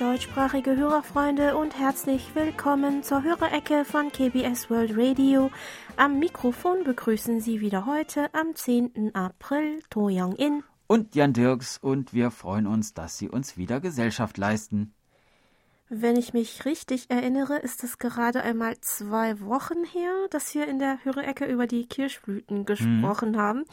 deutschsprachige Hörerfreunde und herzlich willkommen zur Hörerecke von KBS World Radio. Am Mikrofon begrüßen Sie wieder heute am 10. April To Young In und Jan Dirks und wir freuen uns, dass Sie uns wieder Gesellschaft leisten. Wenn ich mich richtig erinnere, ist es gerade einmal zwei Wochen her, dass wir in der Hörerecke über die Kirschblüten gesprochen mhm. haben.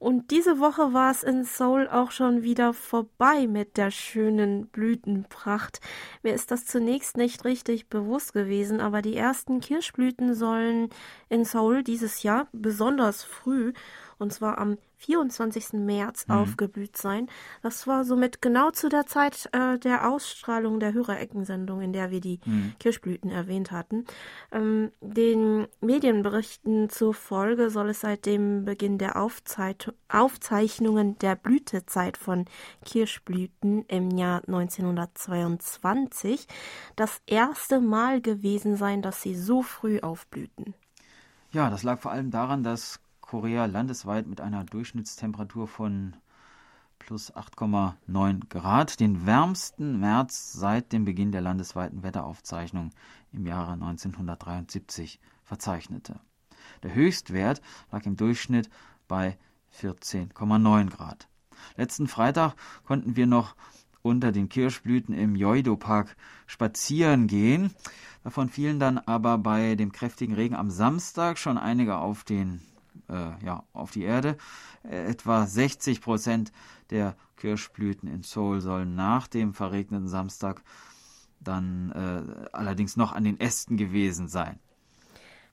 Und diese Woche war es in Seoul auch schon wieder vorbei mit der schönen Blütenpracht. Mir ist das zunächst nicht richtig bewusst gewesen, aber die ersten Kirschblüten sollen in Seoul dieses Jahr besonders früh und zwar am 24. März mhm. aufgeblüht sein. Das war somit genau zu der Zeit äh, der Ausstrahlung der Hörereckensendung, in der wir die mhm. Kirschblüten erwähnt hatten. Ähm, den Medienberichten zufolge soll es seit dem Beginn der Aufzeit Aufzeichnungen der Blütezeit von Kirschblüten im Jahr 1922 das erste Mal gewesen sein, dass sie so früh aufblühten. Ja, das lag vor allem daran, dass Korea landesweit mit einer Durchschnittstemperatur von plus 8,9 Grad den wärmsten März seit dem Beginn der landesweiten Wetteraufzeichnung im Jahre 1973 verzeichnete. Der Höchstwert lag im Durchschnitt bei 14,9 Grad. Letzten Freitag konnten wir noch unter den Kirschblüten im Joido-Park spazieren gehen. Davon fielen dann aber bei dem kräftigen Regen am Samstag schon einige auf den äh, ja, auf die Erde. Äh, etwa 60 Prozent der Kirschblüten in Seoul sollen nach dem verregneten Samstag dann äh, allerdings noch an den Ästen gewesen sein.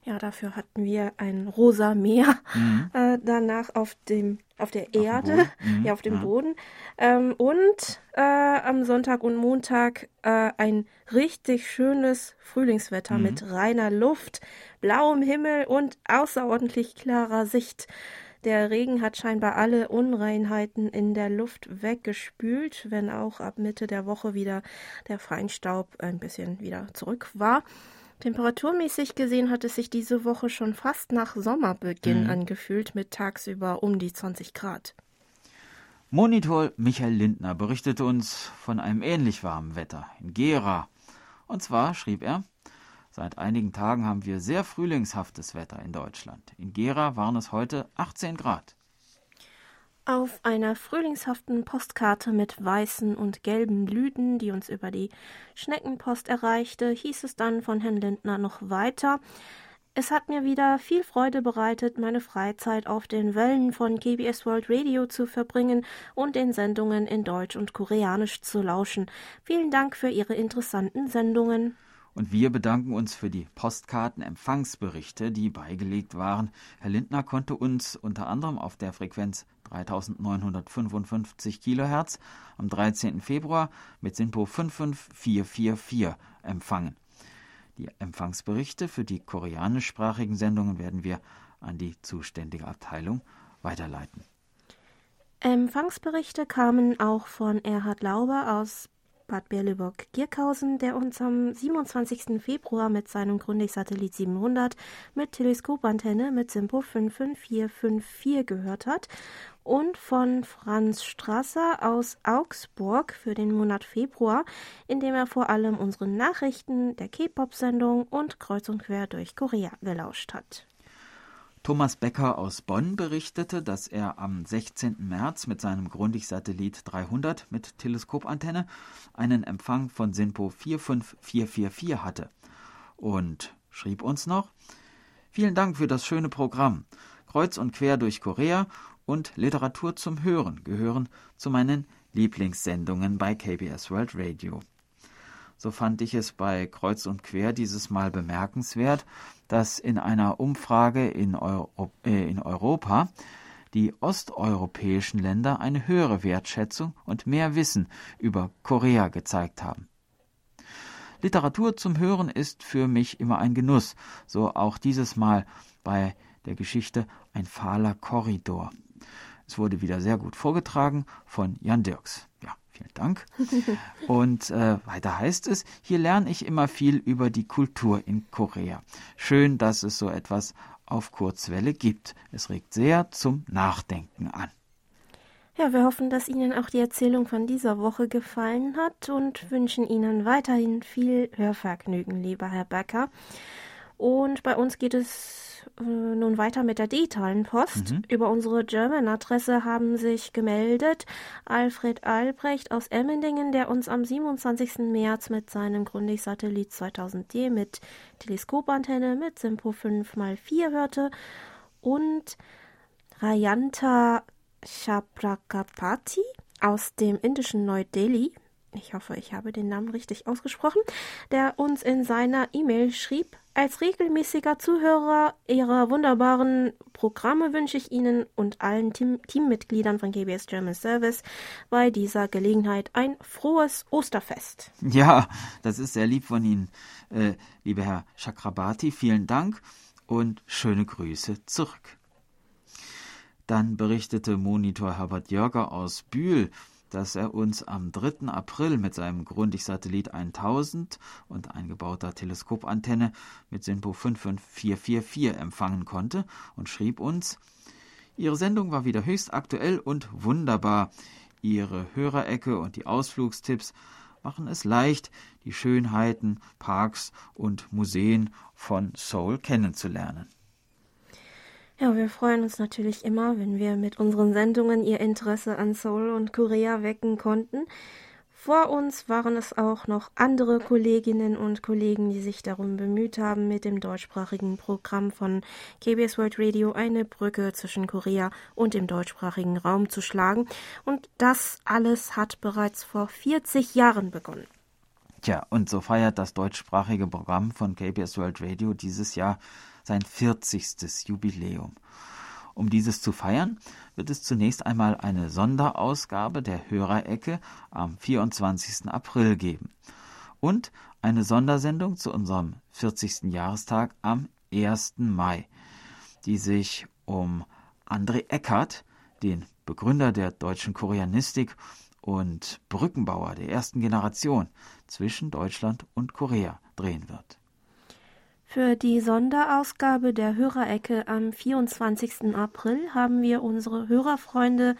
Ja, dafür hatten wir ein rosa Meer mhm. äh, danach auf dem auf der Erde, mhm. ja auf dem ja. Boden ähm, und äh, am Sonntag und Montag äh, ein richtig schönes Frühlingswetter mhm. mit reiner Luft, blauem Himmel und außerordentlich klarer Sicht. Der Regen hat scheinbar alle Unreinheiten in der Luft weggespült, wenn auch ab Mitte der Woche wieder der Feinstaub ein bisschen wieder zurück war. Temperaturmäßig gesehen hat es sich diese Woche schon fast nach Sommerbeginn mhm. angefühlt, mit tagsüber um die 20 Grad. Monitor Michael Lindner berichtete uns von einem ähnlich warmen Wetter in Gera. Und zwar schrieb er, seit einigen Tagen haben wir sehr frühlingshaftes Wetter in Deutschland. In Gera waren es heute 18 Grad. Auf einer frühlingshaften Postkarte mit weißen und gelben Blüten, die uns über die Schneckenpost erreichte, hieß es dann von Herrn Lindner noch weiter. Es hat mir wieder viel Freude bereitet, meine Freizeit auf den Wellen von KBS World Radio zu verbringen und den Sendungen in Deutsch und Koreanisch zu lauschen. Vielen Dank für Ihre interessanten Sendungen. Und wir bedanken uns für die Postkarten-Empfangsberichte, die beigelegt waren. Herr Lindner konnte uns unter anderem auf der Frequenz 3955 kHz am 13. Februar mit SINPO 55444 empfangen. Die Empfangsberichte für die koreanischsprachigen Sendungen werden wir an die zuständige Abteilung weiterleiten. Empfangsberichte kamen auch von Erhard Lauber aus Bad Berleburg-Gierkhausen, der uns am 27. Februar mit seinem Grundig-Satellit 700 mit Teleskopantenne mit Simpo 55454 gehört hat und von Franz Strasser aus Augsburg für den Monat Februar, in dem er vor allem unseren Nachrichten der K-Pop-Sendung und kreuz und quer durch Korea gelauscht hat. Thomas Becker aus Bonn berichtete, dass er am 16. März mit seinem Grundig-Satellit 300 mit Teleskopantenne einen Empfang von SINPO 45444 hatte und schrieb uns noch: Vielen Dank für das schöne Programm. Kreuz und quer durch Korea und Literatur zum Hören gehören zu meinen Lieblingssendungen bei KBS World Radio. So fand ich es bei Kreuz und Quer dieses Mal bemerkenswert, dass in einer Umfrage in, Euro, äh, in Europa die osteuropäischen Länder eine höhere Wertschätzung und mehr Wissen über Korea gezeigt haben. Literatur zum Hören ist für mich immer ein Genuss, so auch dieses Mal bei der Geschichte Ein fahler Korridor. Es wurde wieder sehr gut vorgetragen von Jan Dirks. Ja, Vielen Dank. Und äh, weiter heißt es, hier lerne ich immer viel über die Kultur in Korea. Schön, dass es so etwas auf Kurzwelle gibt. Es regt sehr zum Nachdenken an. Ja, wir hoffen, dass Ihnen auch die Erzählung von dieser Woche gefallen hat und wünschen Ihnen weiterhin viel Hörvergnügen, lieber Herr Becker. Und bei uns geht es äh, nun weiter mit der digitalen Post. Mhm. Über unsere German-Adresse haben sich gemeldet Alfred Albrecht aus Emmendingen, der uns am 27. März mit seinem Grundig-Satellit 2000D mit Teleskopantenne mit Simpo 5x4 hörte und Rayanta Chaprakapati aus dem indischen Neu-Delhi, ich hoffe, ich habe den Namen richtig ausgesprochen, der uns in seiner E-Mail schrieb, als regelmäßiger Zuhörer Ihrer wunderbaren Programme wünsche ich Ihnen und allen Team Teammitgliedern von KBS German Service bei dieser Gelegenheit ein frohes Osterfest. Ja, das ist sehr lieb von Ihnen, äh, lieber Herr Chakrabati. Vielen Dank und schöne Grüße zurück. Dann berichtete Monitor Herbert Jörger aus Bühl, dass er uns am 3. April mit seinem Grundig-Satellit 1000 und eingebauter Teleskopantenne mit SINPO 55444 empfangen konnte und schrieb uns, Ihre Sendung war wieder höchst aktuell und wunderbar. Ihre Hörerecke und die Ausflugstipps machen es leicht, die Schönheiten, Parks und Museen von Seoul kennenzulernen. Ja, wir freuen uns natürlich immer, wenn wir mit unseren Sendungen Ihr Interesse an Seoul und Korea wecken konnten. Vor uns waren es auch noch andere Kolleginnen und Kollegen, die sich darum bemüht haben, mit dem deutschsprachigen Programm von KBS World Radio eine Brücke zwischen Korea und dem deutschsprachigen Raum zu schlagen. Und das alles hat bereits vor 40 Jahren begonnen. Tja, und so feiert das deutschsprachige Programm von KBS World Radio dieses Jahr sein 40. Jubiläum. Um dieses zu feiern, wird es zunächst einmal eine Sonderausgabe der Hörerecke am 24. April geben und eine Sondersendung zu unserem 40. Jahrestag am 1. Mai, die sich um André Eckert, den Begründer der deutschen Koreanistik und Brückenbauer der ersten Generation zwischen Deutschland und Korea drehen wird. Für die Sonderausgabe der Hörerecke am 24. April haben wir unsere Hörerfreunde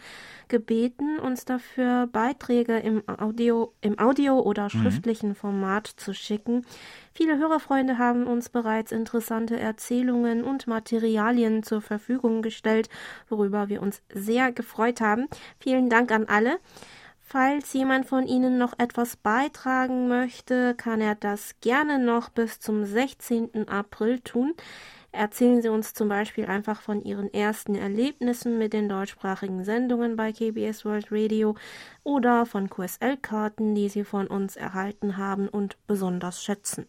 gebeten, uns dafür Beiträge im Audio, im Audio oder mhm. schriftlichen Format zu schicken. Viele Hörerfreunde haben uns bereits interessante Erzählungen und Materialien zur Verfügung gestellt, worüber wir uns sehr gefreut haben. Vielen Dank an alle. Falls jemand von Ihnen noch etwas beitragen möchte, kann er das gerne noch bis zum 16. April tun. Erzählen Sie uns zum Beispiel einfach von Ihren ersten Erlebnissen mit den deutschsprachigen Sendungen bei KBS World Radio oder von QSL-Karten, die Sie von uns erhalten haben und besonders schätzen.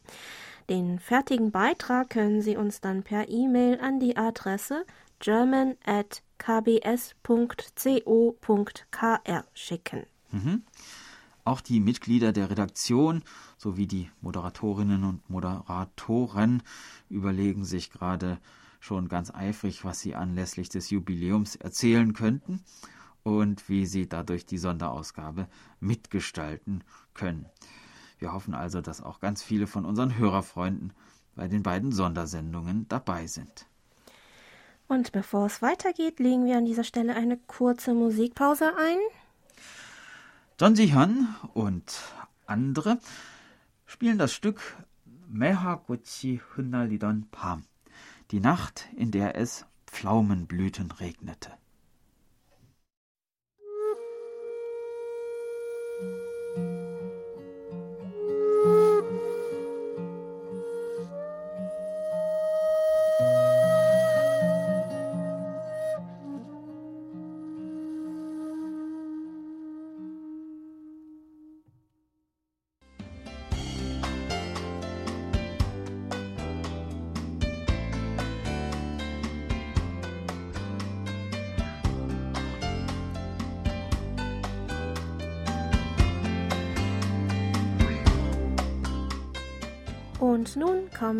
Den fertigen Beitrag können Sie uns dann per E-Mail an die Adresse german at kbs.co.kr schicken. Mhm. Auch die Mitglieder der Redaktion sowie die Moderatorinnen und Moderatoren überlegen sich gerade schon ganz eifrig, was sie anlässlich des Jubiläums erzählen könnten und wie sie dadurch die Sonderausgabe mitgestalten können. Wir hoffen also, dass auch ganz viele von unseren Hörerfreunden bei den beiden Sondersendungen dabei sind. Und bevor es weitergeht, legen wir an dieser Stelle eine kurze Musikpause ein. John Ji-hyun und andere spielen das Stück Mehaguchi Hünnalidon Pam, die Nacht, in der es Pflaumenblüten regnete.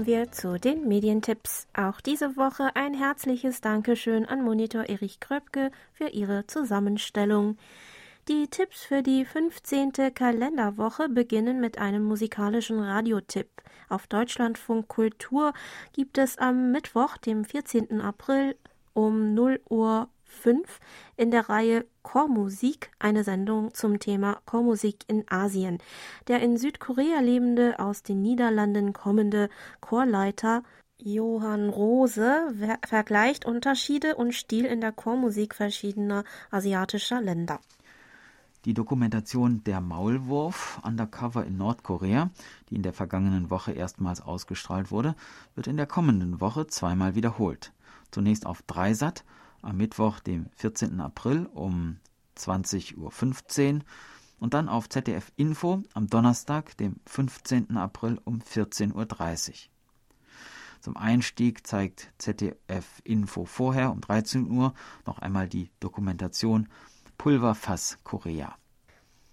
Wir zu den Medientipps. Auch diese Woche ein herzliches Dankeschön an Monitor Erich Kröpke für ihre Zusammenstellung. Die Tipps für die 15. Kalenderwoche beginnen mit einem musikalischen Radiotipp. Auf Deutschlandfunk Kultur gibt es am Mittwoch, dem 14. April um 0 Uhr 5 in der Reihe Chormusik, eine Sendung zum Thema Chormusik in Asien. Der in Südkorea lebende, aus den Niederlanden kommende Chorleiter Johann Rose vergleicht Unterschiede und Stil in der Chormusik verschiedener asiatischer Länder. Die Dokumentation Der Maulwurf Undercover in Nordkorea, die in der vergangenen Woche erstmals ausgestrahlt wurde, wird in der kommenden Woche zweimal wiederholt. Zunächst auf Dreisat am Mittwoch, dem 14. April um 20.15 Uhr und dann auf ZDF Info am Donnerstag, dem 15. April um 14.30 Uhr. Zum Einstieg zeigt ZDF Info vorher um 13 Uhr noch einmal die Dokumentation Pulverfass Korea.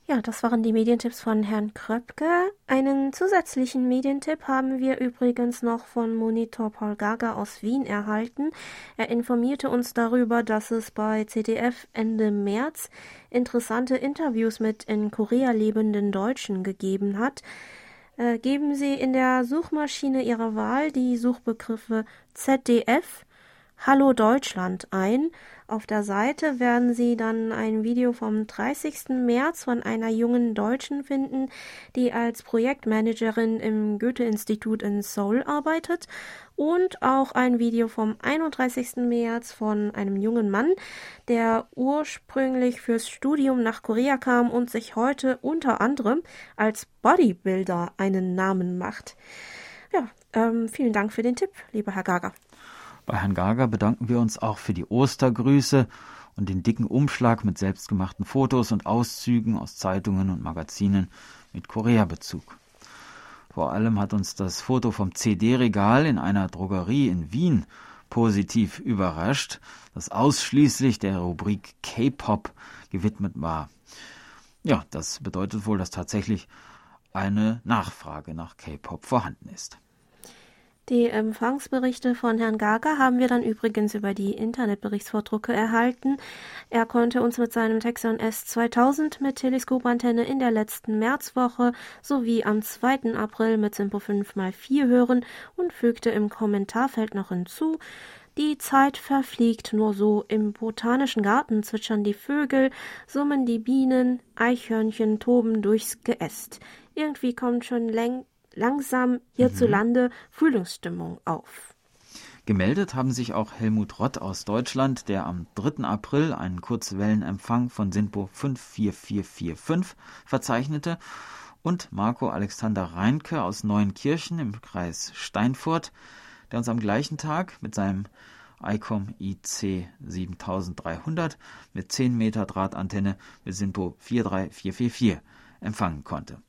Ja, das waren die Medientipps von Herrn Kröpke. Einen zusätzlichen Medientipp haben wir übrigens noch von Monitor Paul Gaga aus Wien erhalten. Er informierte uns darüber, dass es bei CDF Ende März interessante Interviews mit in Korea lebenden Deutschen gegeben hat. Äh, geben Sie in der Suchmaschine Ihrer Wahl die Suchbegriffe ZDF Hallo Deutschland ein. Auf der Seite werden Sie dann ein Video vom 30. März von einer jungen Deutschen finden, die als Projektmanagerin im Goethe-Institut in Seoul arbeitet und auch ein Video vom 31. März von einem jungen Mann, der ursprünglich fürs Studium nach Korea kam und sich heute unter anderem als Bodybuilder einen Namen macht. Ja, ähm, vielen Dank für den Tipp, lieber Herr Gager. Bei Herrn Gager bedanken wir uns auch für die Ostergrüße und den dicken Umschlag mit selbstgemachten Fotos und Auszügen aus Zeitungen und Magazinen mit Korea-Bezug. Vor allem hat uns das Foto vom CD-Regal in einer Drogerie in Wien positiv überrascht, das ausschließlich der Rubrik K-Pop gewidmet war. Ja, das bedeutet wohl, dass tatsächlich eine Nachfrage nach K-Pop vorhanden ist. Die Empfangsberichte von Herrn Gaga haben wir dann übrigens über die Internetberichtsvordrucke erhalten. Er konnte uns mit seinem Texon S2000 mit Teleskopantenne in der letzten Märzwoche sowie am 2. April mit Simpo 5x4 hören und fügte im Kommentarfeld noch hinzu, die Zeit verfliegt nur so. Im botanischen Garten zwitschern die Vögel, summen die Bienen, Eichhörnchen toben durchs Geäst. Irgendwie kommt schon längst langsam hierzulande mhm. Frühlingsstimmung auf. Gemeldet haben sich auch Helmut Rott aus Deutschland, der am 3. April einen Kurzwellenempfang von SINPO 54445 verzeichnete, und Marco Alexander Reinke aus Neuenkirchen im Kreis Steinfurt, der uns am gleichen Tag mit seinem ICOM IC 7300 mit 10 Meter Drahtantenne mit SINPO 43444 empfangen konnte.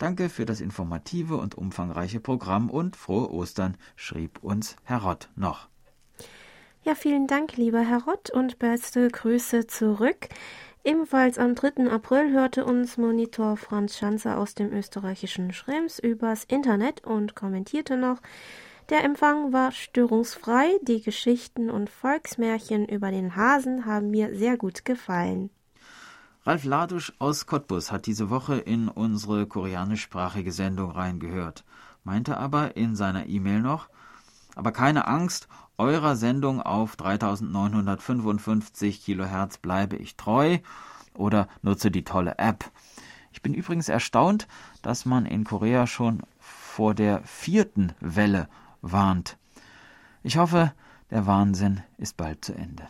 Danke für das informative und umfangreiche Programm und frohe Ostern, schrieb uns Herr Rott noch. Ja, vielen Dank, lieber Herr Rott, und beste Grüße zurück. Ebenfalls am 3. April hörte uns Monitor Franz Schanzer aus dem österreichischen Schrems übers Internet und kommentierte noch, der Empfang war störungsfrei, die Geschichten und Volksmärchen über den Hasen haben mir sehr gut gefallen. Ralf Ladusch aus Cottbus hat diese Woche in unsere koreanischsprachige Sendung reingehört, meinte aber in seiner E-Mail noch, aber keine Angst, eurer Sendung auf 3955 Kilohertz bleibe ich treu oder nutze die tolle App. Ich bin übrigens erstaunt, dass man in Korea schon vor der vierten Welle warnt. Ich hoffe, der Wahnsinn ist bald zu Ende.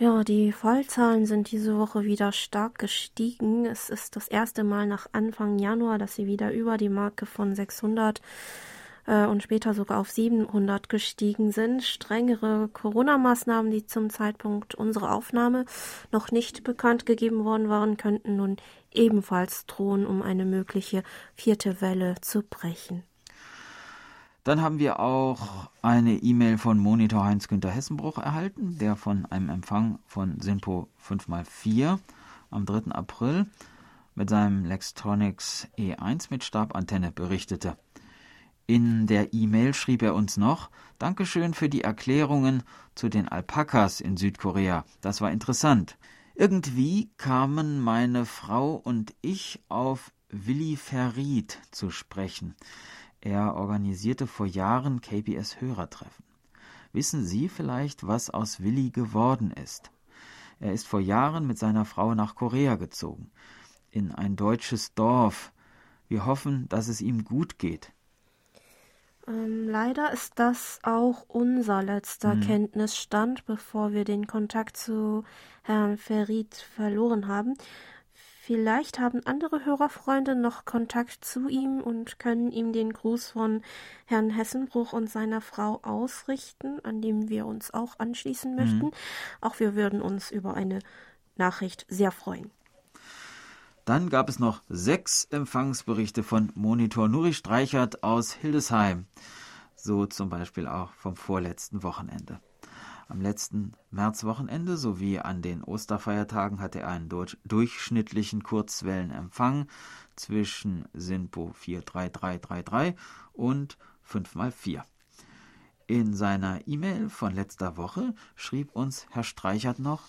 Ja, die Fallzahlen sind diese Woche wieder stark gestiegen. Es ist das erste Mal nach Anfang Januar, dass sie wieder über die Marke von 600 äh, und später sogar auf 700 gestiegen sind. Strengere Corona-Maßnahmen, die zum Zeitpunkt unserer Aufnahme noch nicht bekannt gegeben worden waren, könnten nun ebenfalls drohen, um eine mögliche vierte Welle zu brechen. Dann haben wir auch eine E-Mail von Monitor Heinz-Günther Hessenbruch erhalten, der von einem Empfang von Sinpo 5x4 am 3. April mit seinem Lextronics E1 mit Stabantenne berichtete. In der E-Mail schrieb er uns noch Dankeschön für die Erklärungen zu den Alpakas in Südkorea. Das war interessant. Irgendwie kamen meine Frau und ich auf Willi Verried zu sprechen. Er organisierte vor Jahren KBS Hörertreffen. Wissen Sie vielleicht, was aus Willi geworden ist? Er ist vor Jahren mit seiner Frau nach Korea gezogen, in ein deutsches Dorf. Wir hoffen, dass es ihm gut geht. Ähm, leider ist das auch unser letzter mhm. Kenntnisstand, bevor wir den Kontakt zu Herrn Ferit verloren haben. Vielleicht haben andere Hörerfreunde noch Kontakt zu ihm und können ihm den Gruß von Herrn Hessenbruch und seiner Frau ausrichten, an dem wir uns auch anschließen möchten. Mhm. Auch wir würden uns über eine Nachricht sehr freuen. Dann gab es noch sechs Empfangsberichte von Monitor Nuri Streichert aus Hildesheim. So zum Beispiel auch vom vorletzten Wochenende. Am letzten Märzwochenende sowie an den Osterfeiertagen hatte er einen durchschnittlichen Kurzwellenempfang zwischen SINPO 43333 und 5x4. In seiner E-Mail von letzter Woche schrieb uns Herr Streichert noch,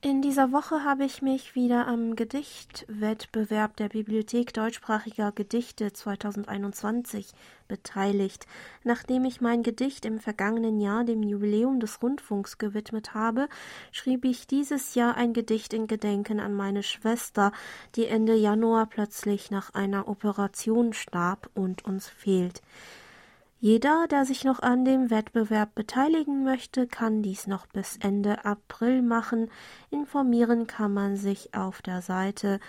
in dieser Woche habe ich mich wieder am Gedichtwettbewerb der Bibliothek deutschsprachiger Gedichte 2021 beteiligt. Nachdem ich mein Gedicht im vergangenen Jahr dem Jubiläum des Rundfunks gewidmet habe, schrieb ich dieses Jahr ein Gedicht in Gedenken an meine Schwester, die Ende Januar plötzlich nach einer Operation starb und uns fehlt. Jeder, der sich noch an dem Wettbewerb beteiligen möchte, kann dies noch bis Ende April machen. Informieren kann man sich auf der Seite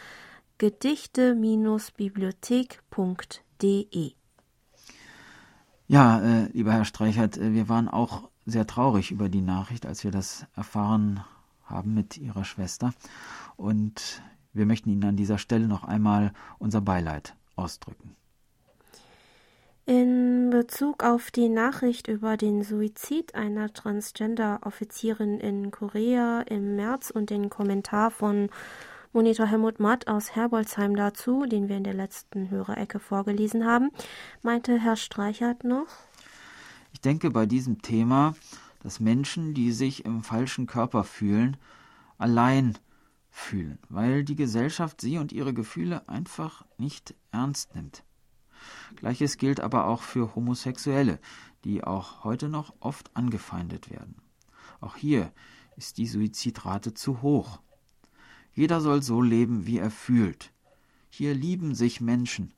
gedichte-bibliothek.de. Ja, äh, lieber Herr Streichert, äh, wir waren auch sehr traurig über die Nachricht, als wir das erfahren haben mit Ihrer Schwester. Und wir möchten Ihnen an dieser Stelle noch einmal unser Beileid ausdrücken. In Bezug auf die Nachricht über den Suizid einer Transgender-Offizierin in Korea im März und den Kommentar von Monitor Helmut Matt aus Herbolzheim dazu, den wir in der letzten Hörerecke vorgelesen haben, meinte Herr Streichert noch. Ich denke bei diesem Thema, dass Menschen, die sich im falschen Körper fühlen, allein fühlen, weil die Gesellschaft sie und ihre Gefühle einfach nicht ernst nimmt. Gleiches gilt aber auch für Homosexuelle, die auch heute noch oft angefeindet werden. Auch hier ist die Suizidrate zu hoch. Jeder soll so leben, wie er fühlt. Hier lieben sich Menschen.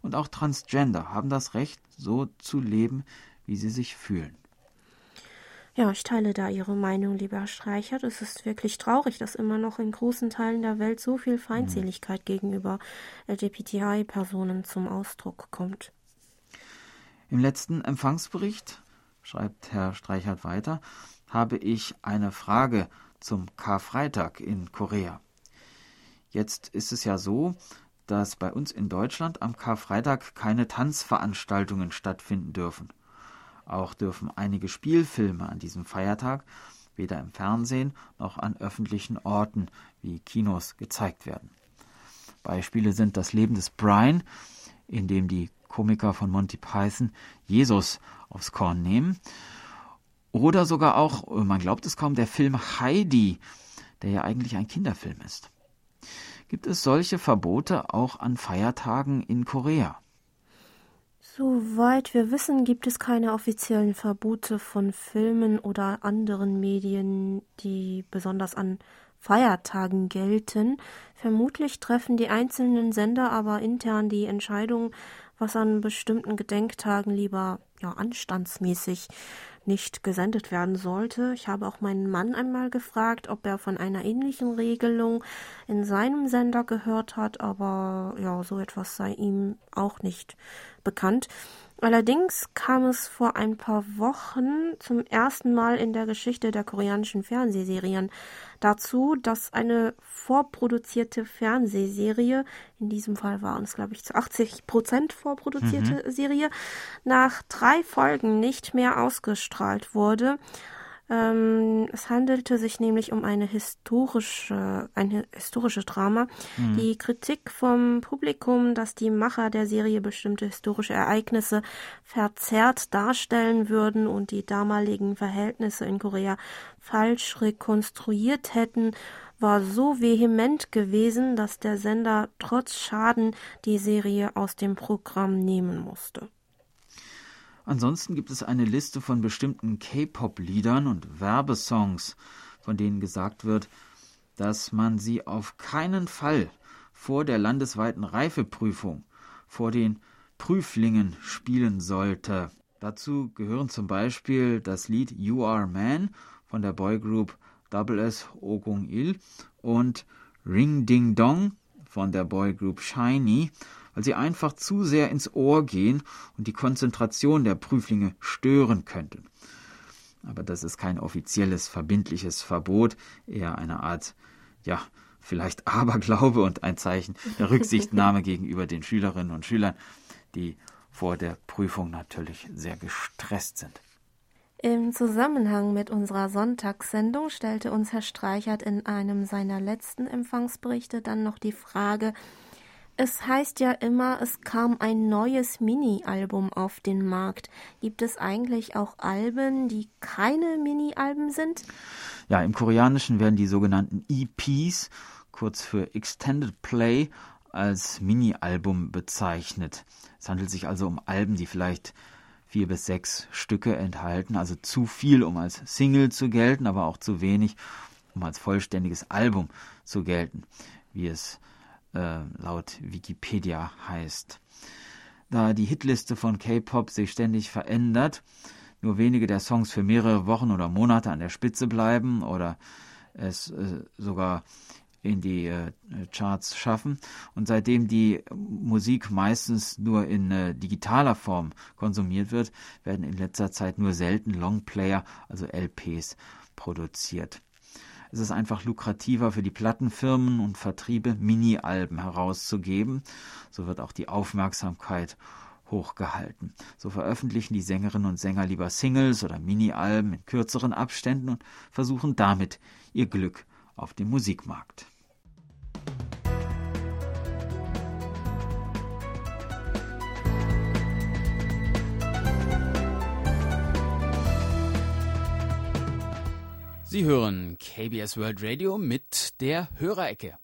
Und auch Transgender haben das Recht, so zu leben, wie sie sich fühlen. Ja, ich teile da Ihre Meinung, lieber Streichert. Es ist wirklich traurig, dass immer noch in großen Teilen der Welt so viel Feindseligkeit mhm. gegenüber LGBTI-Personen zum Ausdruck kommt. Im letzten Empfangsbericht, schreibt Herr Streichert weiter, habe ich eine Frage zum Karfreitag in Korea. Jetzt ist es ja so, dass bei uns in Deutschland am Karfreitag keine Tanzveranstaltungen stattfinden dürfen. Auch dürfen einige Spielfilme an diesem Feiertag weder im Fernsehen noch an öffentlichen Orten wie Kinos gezeigt werden. Beispiele sind das Leben des Brian, in dem die Komiker von Monty Python Jesus aufs Korn nehmen, oder sogar auch, man glaubt es kaum, der Film Heidi, der ja eigentlich ein Kinderfilm ist. Gibt es solche Verbote auch an Feiertagen in Korea? Soweit wir wissen, gibt es keine offiziellen Verbote von Filmen oder anderen Medien, die besonders an Feiertagen gelten. Vermutlich treffen die einzelnen Sender aber intern die Entscheidung, was an bestimmten Gedenktagen lieber ja anstandsmäßig nicht gesendet werden sollte. Ich habe auch meinen Mann einmal gefragt, ob er von einer ähnlichen Regelung in seinem Sender gehört hat, aber ja, so etwas sei ihm auch nicht bekannt. Allerdings kam es vor ein paar Wochen zum ersten Mal in der Geschichte der koreanischen Fernsehserien dazu, dass eine vorproduzierte Fernsehserie, in diesem Fall waren es, glaube ich, zu 80 Prozent vorproduzierte mhm. Serie, nach drei Folgen nicht mehr ausgestrahlt wurde. Ähm, es handelte sich nämlich um eine historische, ein historisches Drama. Mhm. Die Kritik vom Publikum, dass die Macher der Serie bestimmte historische Ereignisse verzerrt darstellen würden und die damaligen Verhältnisse in Korea falsch rekonstruiert hätten, war so vehement gewesen, dass der Sender trotz Schaden die Serie aus dem Programm nehmen musste. Ansonsten gibt es eine Liste von bestimmten K-Pop-Liedern und Werbesongs, von denen gesagt wird, dass man sie auf keinen Fall vor der landesweiten Reifeprüfung vor den Prüflingen spielen sollte. Dazu gehören zum Beispiel das Lied You Are Man von der Boygroup Double S Ogung Il und Ring Ding Dong von der Boygroup Shiny, weil sie einfach zu sehr ins Ohr gehen und die Konzentration der Prüflinge stören könnten. Aber das ist kein offizielles, verbindliches Verbot, eher eine Art, ja, vielleicht Aberglaube und ein Zeichen der Rücksichtnahme gegenüber den Schülerinnen und Schülern, die vor der Prüfung natürlich sehr gestresst sind. Im Zusammenhang mit unserer Sonntagssendung stellte uns Herr Streichert in einem seiner letzten Empfangsberichte dann noch die Frage, es heißt ja immer, es kam ein neues Mini-Album auf den Markt. Gibt es eigentlich auch Alben, die keine Mini-Alben sind? Ja, im Koreanischen werden die sogenannten EPs, kurz für Extended Play, als Mini-Album bezeichnet. Es handelt sich also um Alben, die vielleicht vier bis sechs Stücke enthalten, also zu viel, um als Single zu gelten, aber auch zu wenig, um als vollständiges Album zu gelten, wie es äh, laut Wikipedia heißt. Da die Hitliste von K-Pop sich ständig verändert, nur wenige der Songs für mehrere Wochen oder Monate an der Spitze bleiben oder es äh, sogar in die äh, Charts schaffen. Und seitdem die Musik meistens nur in äh, digitaler Form konsumiert wird, werden in letzter Zeit nur selten Longplayer, also LPs, produziert. Es ist einfach lukrativer für die Plattenfirmen und Vertriebe, Mini-Alben herauszugeben. So wird auch die Aufmerksamkeit hochgehalten. So veröffentlichen die Sängerinnen und Sänger lieber Singles oder Mini-Alben in kürzeren Abständen und versuchen damit ihr Glück auf dem Musikmarkt. Sie hören KBS World Radio mit der Hörerecke.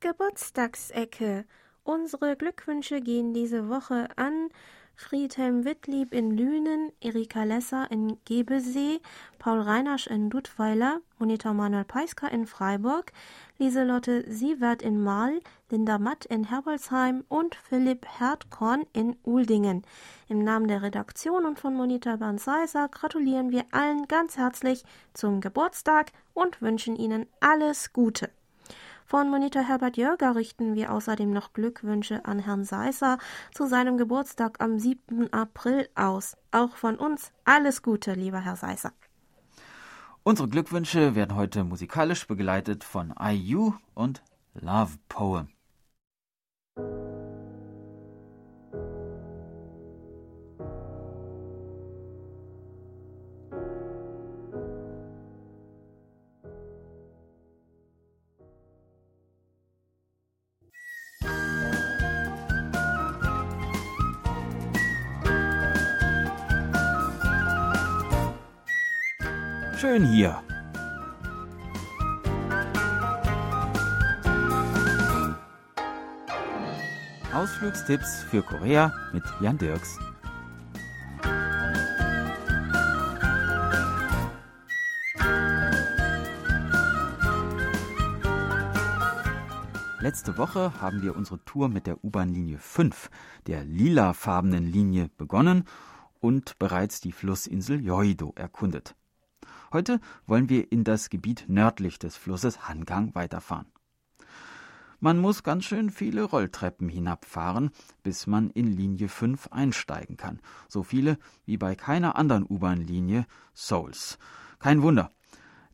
Geburtstagsecke. Unsere Glückwünsche gehen diese Woche an Friedhelm Wittlieb in Lünen, Erika Lesser in Gebesee, Paul Reinasch in Dudweiler, Monitor Manuel Peisker in Freiburg, Lieselotte Sievert in Mahl, Linda Matt in Herbolzheim und Philipp Herdkorn in Uldingen. Im Namen der Redaktion und von Monitor Bernd Seiser gratulieren wir allen ganz herzlich zum Geburtstag und wünschen Ihnen alles Gute. Von Monitor Herbert Jörger richten wir außerdem noch Glückwünsche an Herrn Seisser zu seinem Geburtstag am 7. April aus. Auch von uns alles Gute, lieber Herr Seisser. Unsere Glückwünsche werden heute musikalisch begleitet von IU und Love Poem. Schön hier. Ausflugstipps für Korea mit Jan Dirks. Letzte Woche haben wir unsere Tour mit der U-Bahn-Linie 5, der lilafarbenen Linie, begonnen und bereits die Flussinsel Yoido erkundet. Heute wollen wir in das Gebiet nördlich des Flusses Hangang weiterfahren. Man muss ganz schön viele Rolltreppen hinabfahren, bis man in Linie 5 einsteigen kann. So viele wie bei keiner anderen U-Bahn-Linie Souls. Kein Wunder,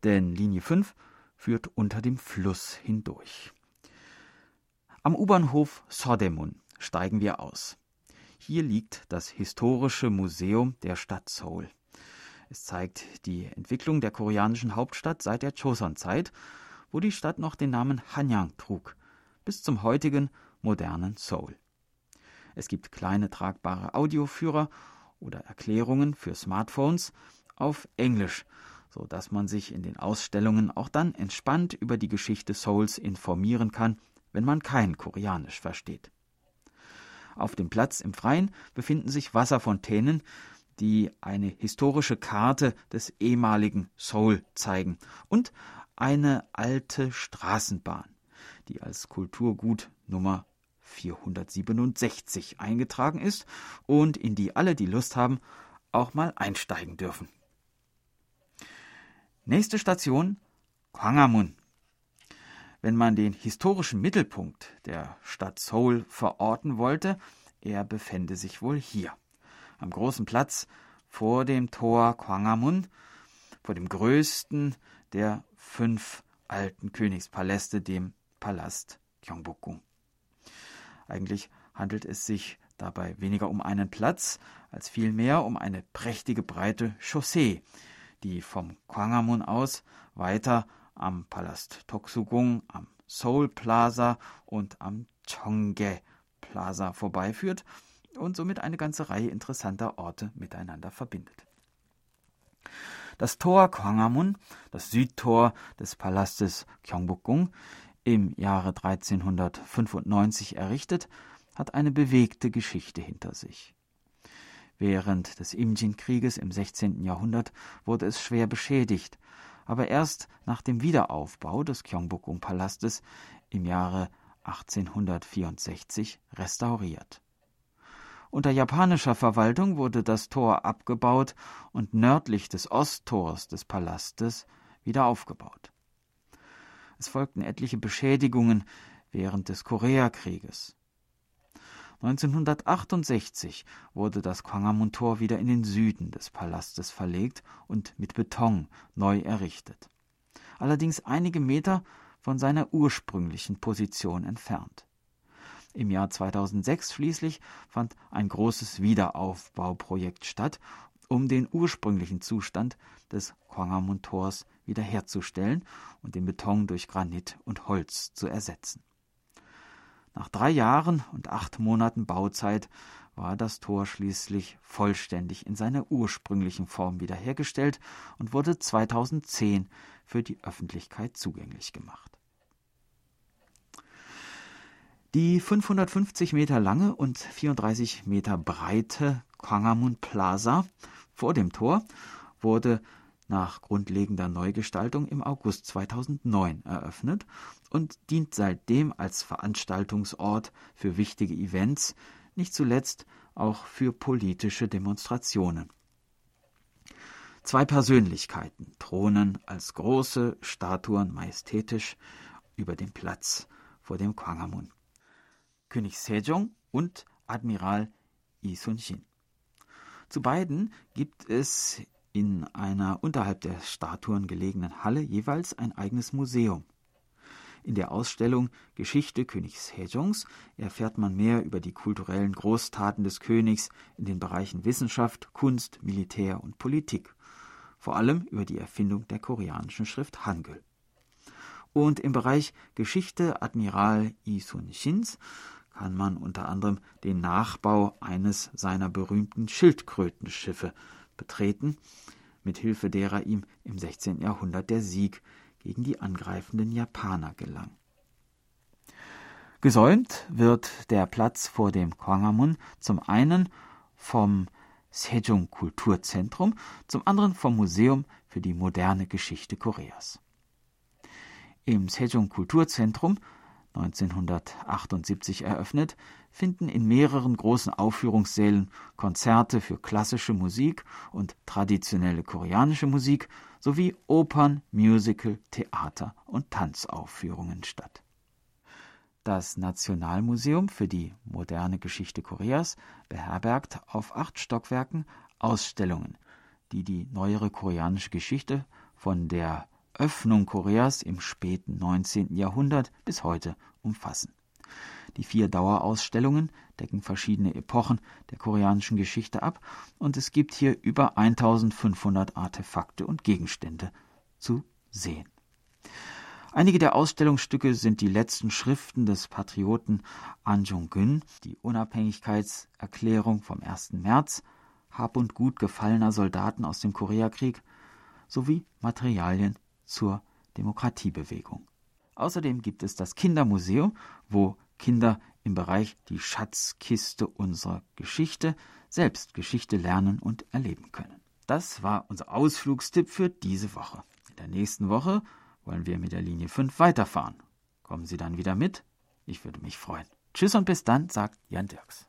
denn Linie 5 führt unter dem Fluss hindurch. Am U-Bahnhof Sodemun steigen wir aus. Hier liegt das historische Museum der Stadt Seoul. Es zeigt die Entwicklung der koreanischen Hauptstadt seit der Joseon-Zeit, wo die Stadt noch den Namen Hanyang trug, bis zum heutigen modernen Seoul. Es gibt kleine tragbare Audioführer oder Erklärungen für Smartphones auf Englisch, so dass man sich in den Ausstellungen auch dann entspannt über die Geschichte Souls informieren kann, wenn man kein Koreanisch versteht. Auf dem Platz im Freien befinden sich Wasserfontänen, die eine historische Karte des ehemaligen Seoul zeigen und eine alte Straßenbahn, die als Kulturgut Nummer 467 eingetragen ist und in die alle, die Lust haben, auch mal einsteigen dürfen. Nächste Station Gwanghwamun. Wenn man den historischen Mittelpunkt der Stadt Seoul verorten wollte, er befände sich wohl hier, am großen Platz vor dem Tor Gwanghwamun, vor dem größten der fünf alten Königspaläste, dem Palast Gyeongbokgung. Eigentlich handelt es sich dabei weniger um einen Platz, als vielmehr um eine prächtige breite Chaussee, die vom Gwanghwamun aus weiter am Palast Toksugung, am Seoul Plaza und am Chongge Plaza vorbeiführt und somit eine ganze Reihe interessanter Orte miteinander verbindet. Das Tor Gwanghwamun, das Südtor des Palastes Gyeongbokgung, im Jahre 1395 errichtet, hat eine bewegte Geschichte hinter sich. Während des Imjin-Krieges im 16. Jahrhundert wurde es schwer beschädigt, aber erst nach dem Wiederaufbau des Gyeongbokgung-Palastes im Jahre 1864 restauriert. Unter japanischer Verwaltung wurde das Tor abgebaut und nördlich des Osttors des Palastes wieder aufgebaut. Es folgten etliche Beschädigungen während des Koreakrieges. 1968 wurde das Gwanghwamun-Tor wieder in den Süden des Palastes verlegt und mit Beton neu errichtet. Allerdings einige Meter von seiner ursprünglichen Position entfernt. Im Jahr 2006 schließlich fand ein großes Wiederaufbauprojekt statt, um den ursprünglichen Zustand des Gwanghwamun-Tors wiederherzustellen und den Beton durch Granit und Holz zu ersetzen. Nach drei Jahren und acht Monaten Bauzeit war das Tor schließlich vollständig in seiner ursprünglichen Form wiederhergestellt und wurde 2010 für die Öffentlichkeit zugänglich gemacht. Die 550 Meter lange und 34 Meter breite Kwangamun Plaza vor dem Tor wurde nach grundlegender Neugestaltung im August 2009 eröffnet und dient seitdem als Veranstaltungsort für wichtige Events, nicht zuletzt auch für politische Demonstrationen. Zwei Persönlichkeiten thronen als große Statuen majestätisch über dem Platz vor dem Kwangamun. König Sejong und Admiral Yi Sun-shin. Zu beiden gibt es in einer unterhalb der Statuen gelegenen Halle jeweils ein eigenes Museum. In der Ausstellung Geschichte Königs Sejongs erfährt man mehr über die kulturellen Großtaten des Königs in den Bereichen Wissenschaft, Kunst, Militär und Politik, vor allem über die Erfindung der koreanischen Schrift Hangul. Und im Bereich Geschichte Admiral Yi Sun-shins kann man unter anderem den Nachbau eines seiner berühmten Schildkrötenschiffe betreten, mit Hilfe derer ihm im 16. Jahrhundert der Sieg gegen die angreifenden Japaner gelang. Gesäumt wird der Platz vor dem Gwanghwamun zum einen vom Sejong Kulturzentrum, zum anderen vom Museum für die moderne Geschichte Koreas. Im Sejong Kulturzentrum 1978 eröffnet, finden in mehreren großen Aufführungssälen Konzerte für klassische Musik und traditionelle koreanische Musik sowie Opern, Musical, Theater und Tanzaufführungen statt. Das Nationalmuseum für die moderne Geschichte Koreas beherbergt auf acht Stockwerken Ausstellungen, die die neuere koreanische Geschichte von der Öffnung Koreas im späten 19. Jahrhundert bis heute umfassen. Die vier Dauerausstellungen decken verschiedene Epochen der koreanischen Geschichte ab und es gibt hier über 1500 Artefakte und Gegenstände zu sehen. Einige der Ausstellungsstücke sind die letzten Schriften des Patrioten An Jong-gun, die Unabhängigkeitserklärung vom 1. März, Hab und Gut gefallener Soldaten aus dem Koreakrieg sowie Materialien zur Demokratiebewegung. Außerdem gibt es das Kindermuseum, wo Kinder im Bereich die Schatzkiste unserer Geschichte selbst Geschichte lernen und erleben können. Das war unser Ausflugstipp für diese Woche. In der nächsten Woche wollen wir mit der Linie 5 weiterfahren. Kommen Sie dann wieder mit? Ich würde mich freuen. Tschüss und bis dann, sagt Jan Dirks.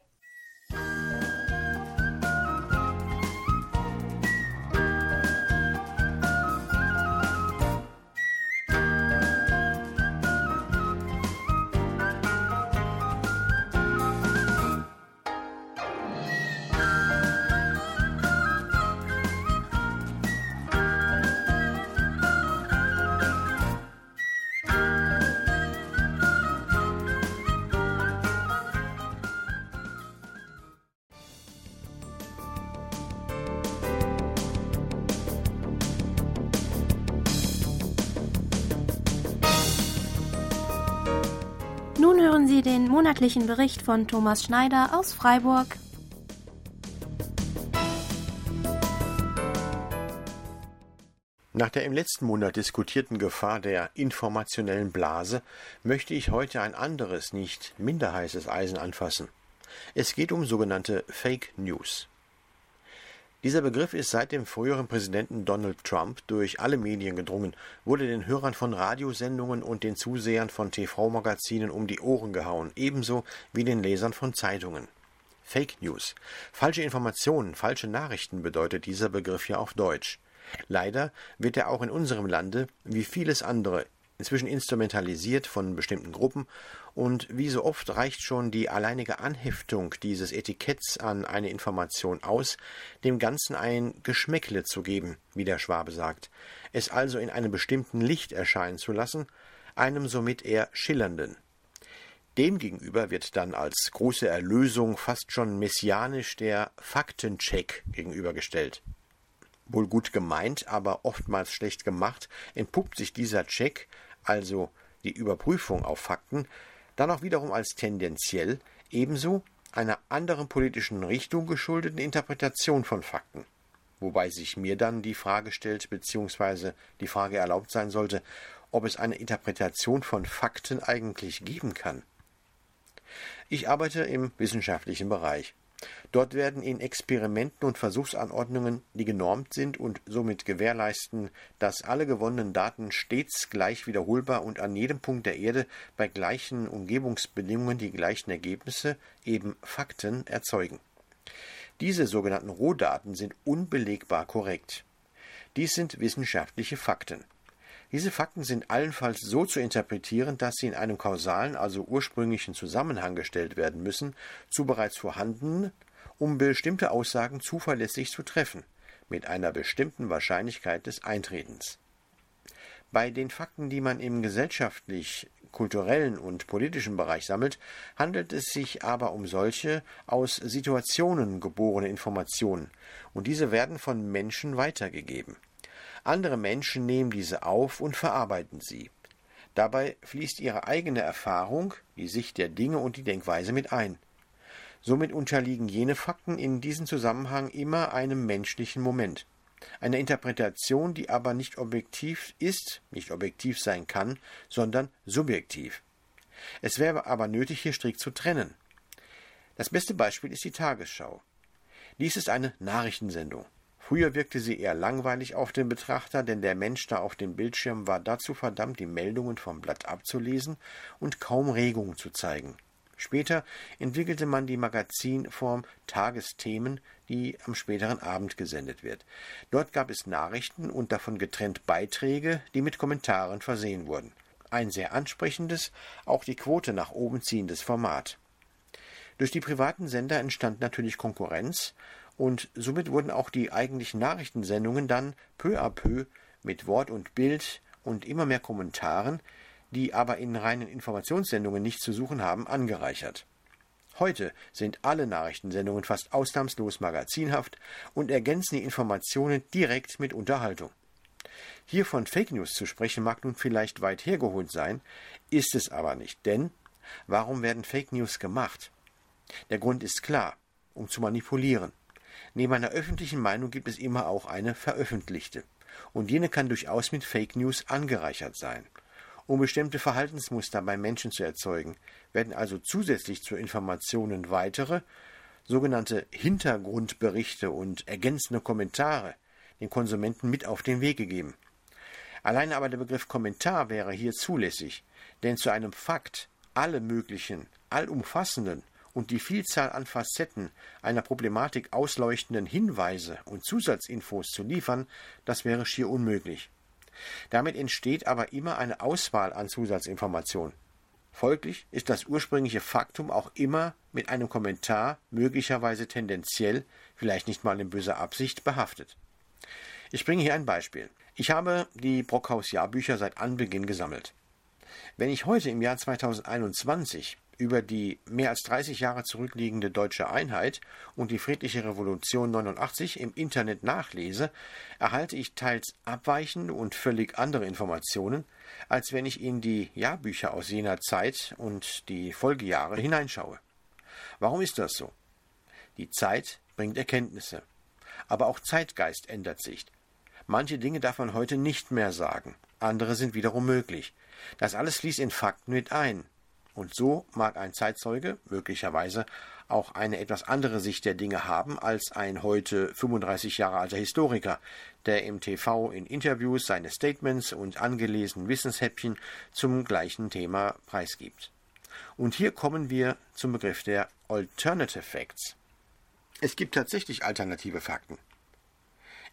Monatlichen Bericht von Thomas Schneider aus Freiburg. Nach der im letzten Monat diskutierten Gefahr der informationellen Blase möchte ich heute ein anderes, nicht minder heißes Eisen anfassen. Es geht um sogenannte Fake News. Dieser Begriff ist seit dem früheren Präsidenten Donald Trump durch alle Medien gedrungen, wurde den Hörern von Radiosendungen und den Zusehern von TV-Magazinen um die Ohren gehauen, ebenso wie den Lesern von Zeitungen. Fake News. Falsche Informationen, falsche Nachrichten bedeutet dieser Begriff ja auf Deutsch. Leider wird er auch in unserem Lande, wie vieles andere, inzwischen instrumentalisiert von bestimmten Gruppen, und wie so oft reicht schon die alleinige Anheftung dieses Etiketts an eine Information aus, dem Ganzen ein Geschmäckle zu geben, wie der Schwabe sagt, es also in einem bestimmten Licht erscheinen zu lassen, einem somit eher schillernden. Demgegenüber wird dann als große Erlösung fast schon messianisch der Faktencheck gegenübergestellt. Wohl gut gemeint, aber oftmals schlecht gemacht, entpuppt sich dieser Check, also die Überprüfung auf Fakten, dann auch wiederum als tendenziell ebenso einer anderen politischen Richtung geschuldeten Interpretation von Fakten. Wobei sich mir dann die Frage stellt, beziehungsweise die Frage erlaubt sein sollte, ob es eine Interpretation von Fakten eigentlich geben kann. Ich arbeite im wissenschaftlichen Bereich. Dort werden in Experimenten und Versuchsanordnungen, die genormt sind und somit gewährleisten, dass alle gewonnenen Daten stets gleich wiederholbar und an jedem Punkt der Erde bei gleichen Umgebungsbedingungen die gleichen Ergebnisse, eben Fakten, erzeugen. Diese sogenannten Rohdaten sind unbelegbar korrekt. Dies sind wissenschaftliche Fakten. Diese Fakten sind allenfalls so zu interpretieren, dass sie in einem kausalen, also ursprünglichen Zusammenhang gestellt werden müssen zu bereits vorhandenen, um bestimmte Aussagen zuverlässig zu treffen, mit einer bestimmten Wahrscheinlichkeit des Eintretens. Bei den Fakten, die man im gesellschaftlich, kulturellen und politischen Bereich sammelt, handelt es sich aber um solche aus Situationen geborene Informationen, und diese werden von Menschen weitergegeben. Andere Menschen nehmen diese auf und verarbeiten sie. Dabei fließt ihre eigene Erfahrung, die Sicht der Dinge und die Denkweise mit ein. Somit unterliegen jene Fakten in diesem Zusammenhang immer einem menschlichen Moment. Eine Interpretation, die aber nicht objektiv ist, nicht objektiv sein kann, sondern subjektiv. Es wäre aber nötig, hier strikt zu trennen. Das beste Beispiel ist die Tagesschau. Dies ist eine Nachrichtensendung. Früher wirkte sie eher langweilig auf den Betrachter, denn der Mensch da auf dem Bildschirm war dazu verdammt, die Meldungen vom Blatt abzulesen und kaum Regungen zu zeigen. Später entwickelte man die Magazinform Tagesthemen, die am späteren Abend gesendet wird. Dort gab es Nachrichten und davon getrennt Beiträge, die mit Kommentaren versehen wurden. Ein sehr ansprechendes, auch die Quote nach oben ziehendes Format. Durch die privaten Sender entstand natürlich Konkurrenz, und somit wurden auch die eigentlichen Nachrichtensendungen dann peu à peu mit Wort und Bild und immer mehr Kommentaren, die aber in reinen Informationssendungen nichts zu suchen haben, angereichert. Heute sind alle Nachrichtensendungen fast ausnahmslos magazinhaft und ergänzen die Informationen direkt mit Unterhaltung. Hier von Fake News zu sprechen mag nun vielleicht weit hergeholt sein, ist es aber nicht, denn warum werden Fake News gemacht? Der Grund ist klar, um zu manipulieren. Neben einer öffentlichen Meinung gibt es immer auch eine veröffentlichte. Und jene kann durchaus mit Fake News angereichert sein. um bestimmte Verhaltensmuster bei Menschen zu erzeugen, werden also zusätzlich zu Informationen weitere, sogenannte Hintergrundberichte und ergänzende Kommentare den Konsumenten mit auf den Weg gegeben. Allein aber der Begriff Kommentar wäre hier zulässig, denn zu einem Fakt alle möglichen, allumfassenden und die Vielzahl an Facetten einer Problematik ausleuchtenden Hinweise und Zusatzinfos zu liefern, das wäre schier unmöglich. Damit entsteht aber immer eine Auswahl an Zusatzinformationen. Folglich ist das ursprüngliche Faktum auch immer mit einem Kommentar, möglicherweise tendenziell, vielleicht nicht mal in böser Absicht, behaftet. Ich bringe hier ein Beispiel. Ich habe die Brockhaus-Jahrbücher seit Anbeginn gesammelt. Wenn ich heute im Jahr 2021 über die mehr als 30 Jahre zurückliegende deutsche Einheit und die friedliche Revolution 89 im Internet nachlese, erhalte ich teils abweichende und völlig andere Informationen, als wenn ich in die Jahrbücher aus jener Zeit und die Folgejahre hineinschaue. Warum ist das so? Die Zeit bringt Erkenntnisse. Aber auch Zeitgeist ändert sich. Manche Dinge darf man heute nicht mehr sagen, andere sind wiederum möglich. Das alles fließt in Fakten mit ein. Und so mag ein Zeitzeuge möglicherweise auch eine etwas andere Sicht der Dinge haben als ein heute 35 Jahre alter Historiker, der im TV in Interviews seine Statements und angelesenen Wissenshäppchen zum gleichen Thema preisgibt. Und hier kommen wir zum Begriff der Alternative Facts. Es gibt tatsächlich alternative Fakten.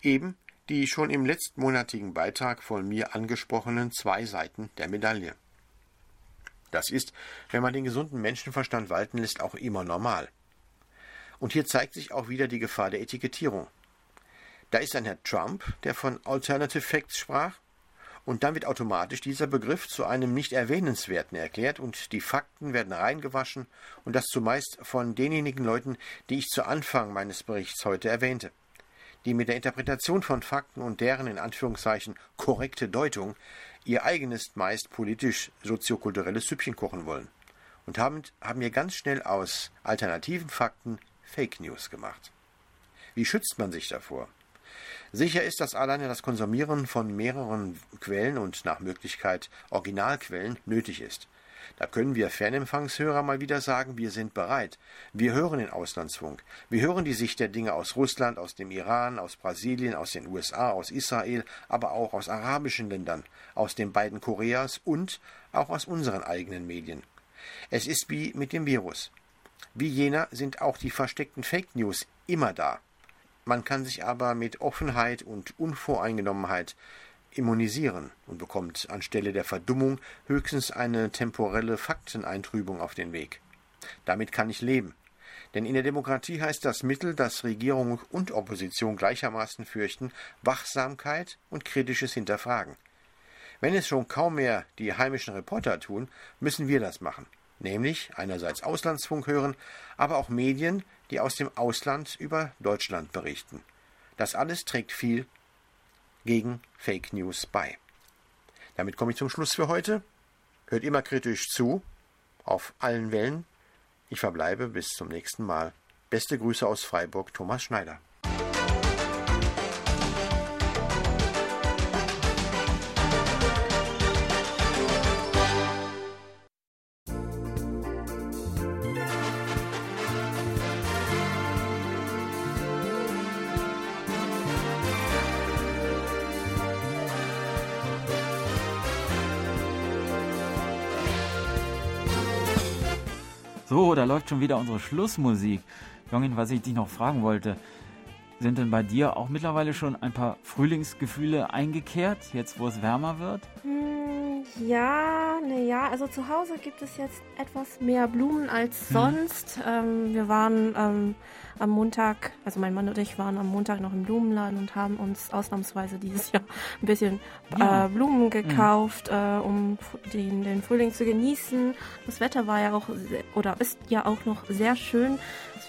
Eben die schon im letztmonatigen Beitrag von mir angesprochenen zwei Seiten der Medaille. Das ist, wenn man den gesunden Menschenverstand walten lässt, auch immer normal. Und hier zeigt sich auch wieder die Gefahr der Etikettierung. Da ist ein Herr Trump, der von Alternative Facts sprach, und dann wird automatisch dieser Begriff zu einem nicht erwähnenswerten erklärt und die Fakten werden reingewaschen und das zumeist von denjenigen Leuten, die ich zu Anfang meines Berichts heute erwähnte, die mit der Interpretation von Fakten und deren in Anführungszeichen korrekte Deutung ihr eigenes, meist politisch soziokulturelles Süppchen kochen wollen und haben, haben hier ganz schnell aus alternativen Fakten Fake News gemacht. Wie schützt man sich davor? Sicher ist, dass alleine das Konsumieren von mehreren Quellen und nach Möglichkeit Originalquellen nötig ist. Da können wir Fernempfangshörer mal wieder sagen, wir sind bereit. Wir hören den Auslandsfunk. Wir hören die Sicht der Dinge aus Russland, aus dem Iran, aus Brasilien, aus den USA, aus Israel, aber auch aus arabischen Ländern, aus den beiden Koreas und auch aus unseren eigenen Medien. Es ist wie mit dem Virus. Wie jener sind auch die versteckten Fake News immer da. Man kann sich aber mit Offenheit und Unvoreingenommenheit immunisieren und bekommt anstelle der Verdummung höchstens eine temporelle Fakteneintrübung auf den Weg. Damit kann ich leben. Denn in der Demokratie heißt das Mittel, das Regierung und Opposition gleichermaßen fürchten, Wachsamkeit und kritisches Hinterfragen. Wenn es schon kaum mehr die heimischen Reporter tun, müssen wir das machen. Nämlich einerseits Auslandsfunk hören, aber auch Medien, die aus dem Ausland über Deutschland berichten. Das alles trägt viel gegen Fake News bei. Damit komme ich zum Schluss für heute. Hört immer kritisch zu, auf allen Wellen. Ich verbleibe bis zum nächsten Mal. Beste Grüße aus Freiburg, Thomas Schneider. Läuft schon wieder unsere Schlussmusik. Jongin, was ich dich noch fragen wollte, sind denn bei dir auch mittlerweile schon ein paar Frühlingsgefühle eingekehrt, jetzt wo es wärmer wird? Hm, ja, naja, also zu Hause gibt es jetzt etwas mehr Blumen als hm. sonst. Hm. Ähm, wir waren ähm, am Montag, also mein Mann und ich waren am Montag noch im Blumenladen und haben uns ausnahmsweise dieses Jahr ein bisschen ja. äh, Blumen mhm. gekauft, mhm. äh, um den, den Frühling zu genießen. Das Wetter war ja auch, oder ist ja auch noch sehr schön.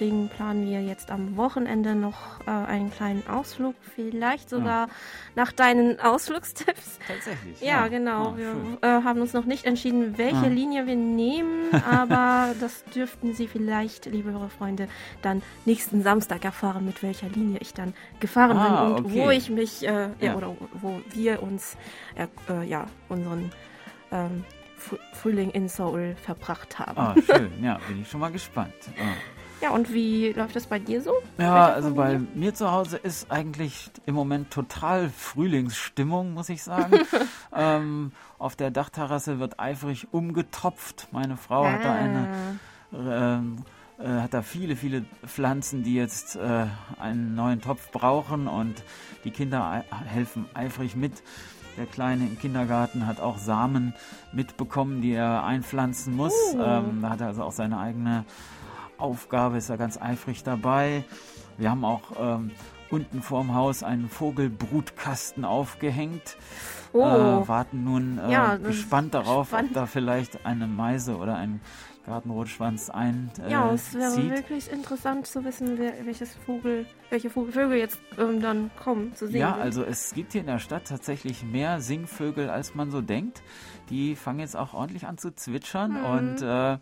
Deswegen planen wir jetzt am Wochenende noch äh, einen kleinen Ausflug, vielleicht sogar ja. nach deinen Ausflugstipps. Tatsächlich. Ja, ja. genau. Ah, wir äh, haben uns noch nicht entschieden, welche ah. Linie wir nehmen, aber das dürften Sie vielleicht, liebe Freunde, dann nächsten Samstag erfahren, mit welcher Linie ich dann gefahren ah, bin und okay. wo ich mich, äh, ja. oder wo wir uns, äh, ja, unseren ähm, Frühling in Seoul verbracht haben. Ah, schön. Ja, bin ich schon mal gespannt. Ja. Ja, und wie läuft das bei dir so? Ja, also bei mir zu Hause ist eigentlich im Moment total Frühlingsstimmung, muss ich sagen. ähm, auf der Dachterrasse wird eifrig umgetopft. Meine Frau ah. hat da eine ah. ähm, äh, hat da viele, viele Pflanzen, die jetzt äh, einen neuen Topf brauchen und die Kinder helfen eifrig mit. Der Kleine im Kindergarten hat auch Samen mitbekommen, die er einpflanzen muss. Oh. Ähm, da hat er also auch seine eigene Aufgabe, ist er ganz eifrig dabei. Wir haben auch ähm, unten vorm Haus einen Vogelbrutkasten aufgehängt. Oh. Äh, warten nun äh, ja, gespannt darauf, spannend. ob da vielleicht eine Meise oder ein Gartenrotschwanz ein. Äh, ja, es wäre zieht. wirklich interessant zu wissen, wer, welches Vogel, welche Vögel jetzt ähm, dann kommen zu sehen. Ja, sind. also es gibt hier in der Stadt tatsächlich mehr Singvögel, als man so denkt. Die fangen jetzt auch ordentlich an zu zwitschern mhm. und äh,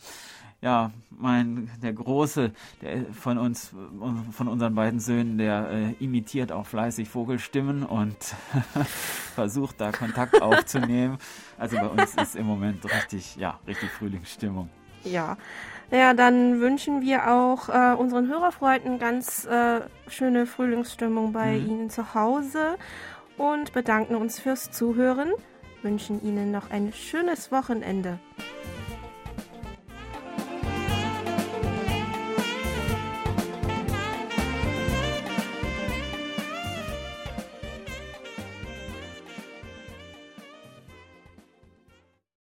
ja, mein, der Große der von uns, von unseren beiden Söhnen, der äh, imitiert auch fleißig Vogelstimmen und versucht da Kontakt aufzunehmen. Also bei uns ist im Moment richtig, ja, richtig Frühlingsstimmung. Ja. Naja, dann wünschen wir auch äh, unseren Hörerfreunden ganz äh, schöne Frühlingsstimmung bei mhm. Ihnen zu Hause und bedanken uns fürs Zuhören, wünschen Ihnen noch ein schönes Wochenende.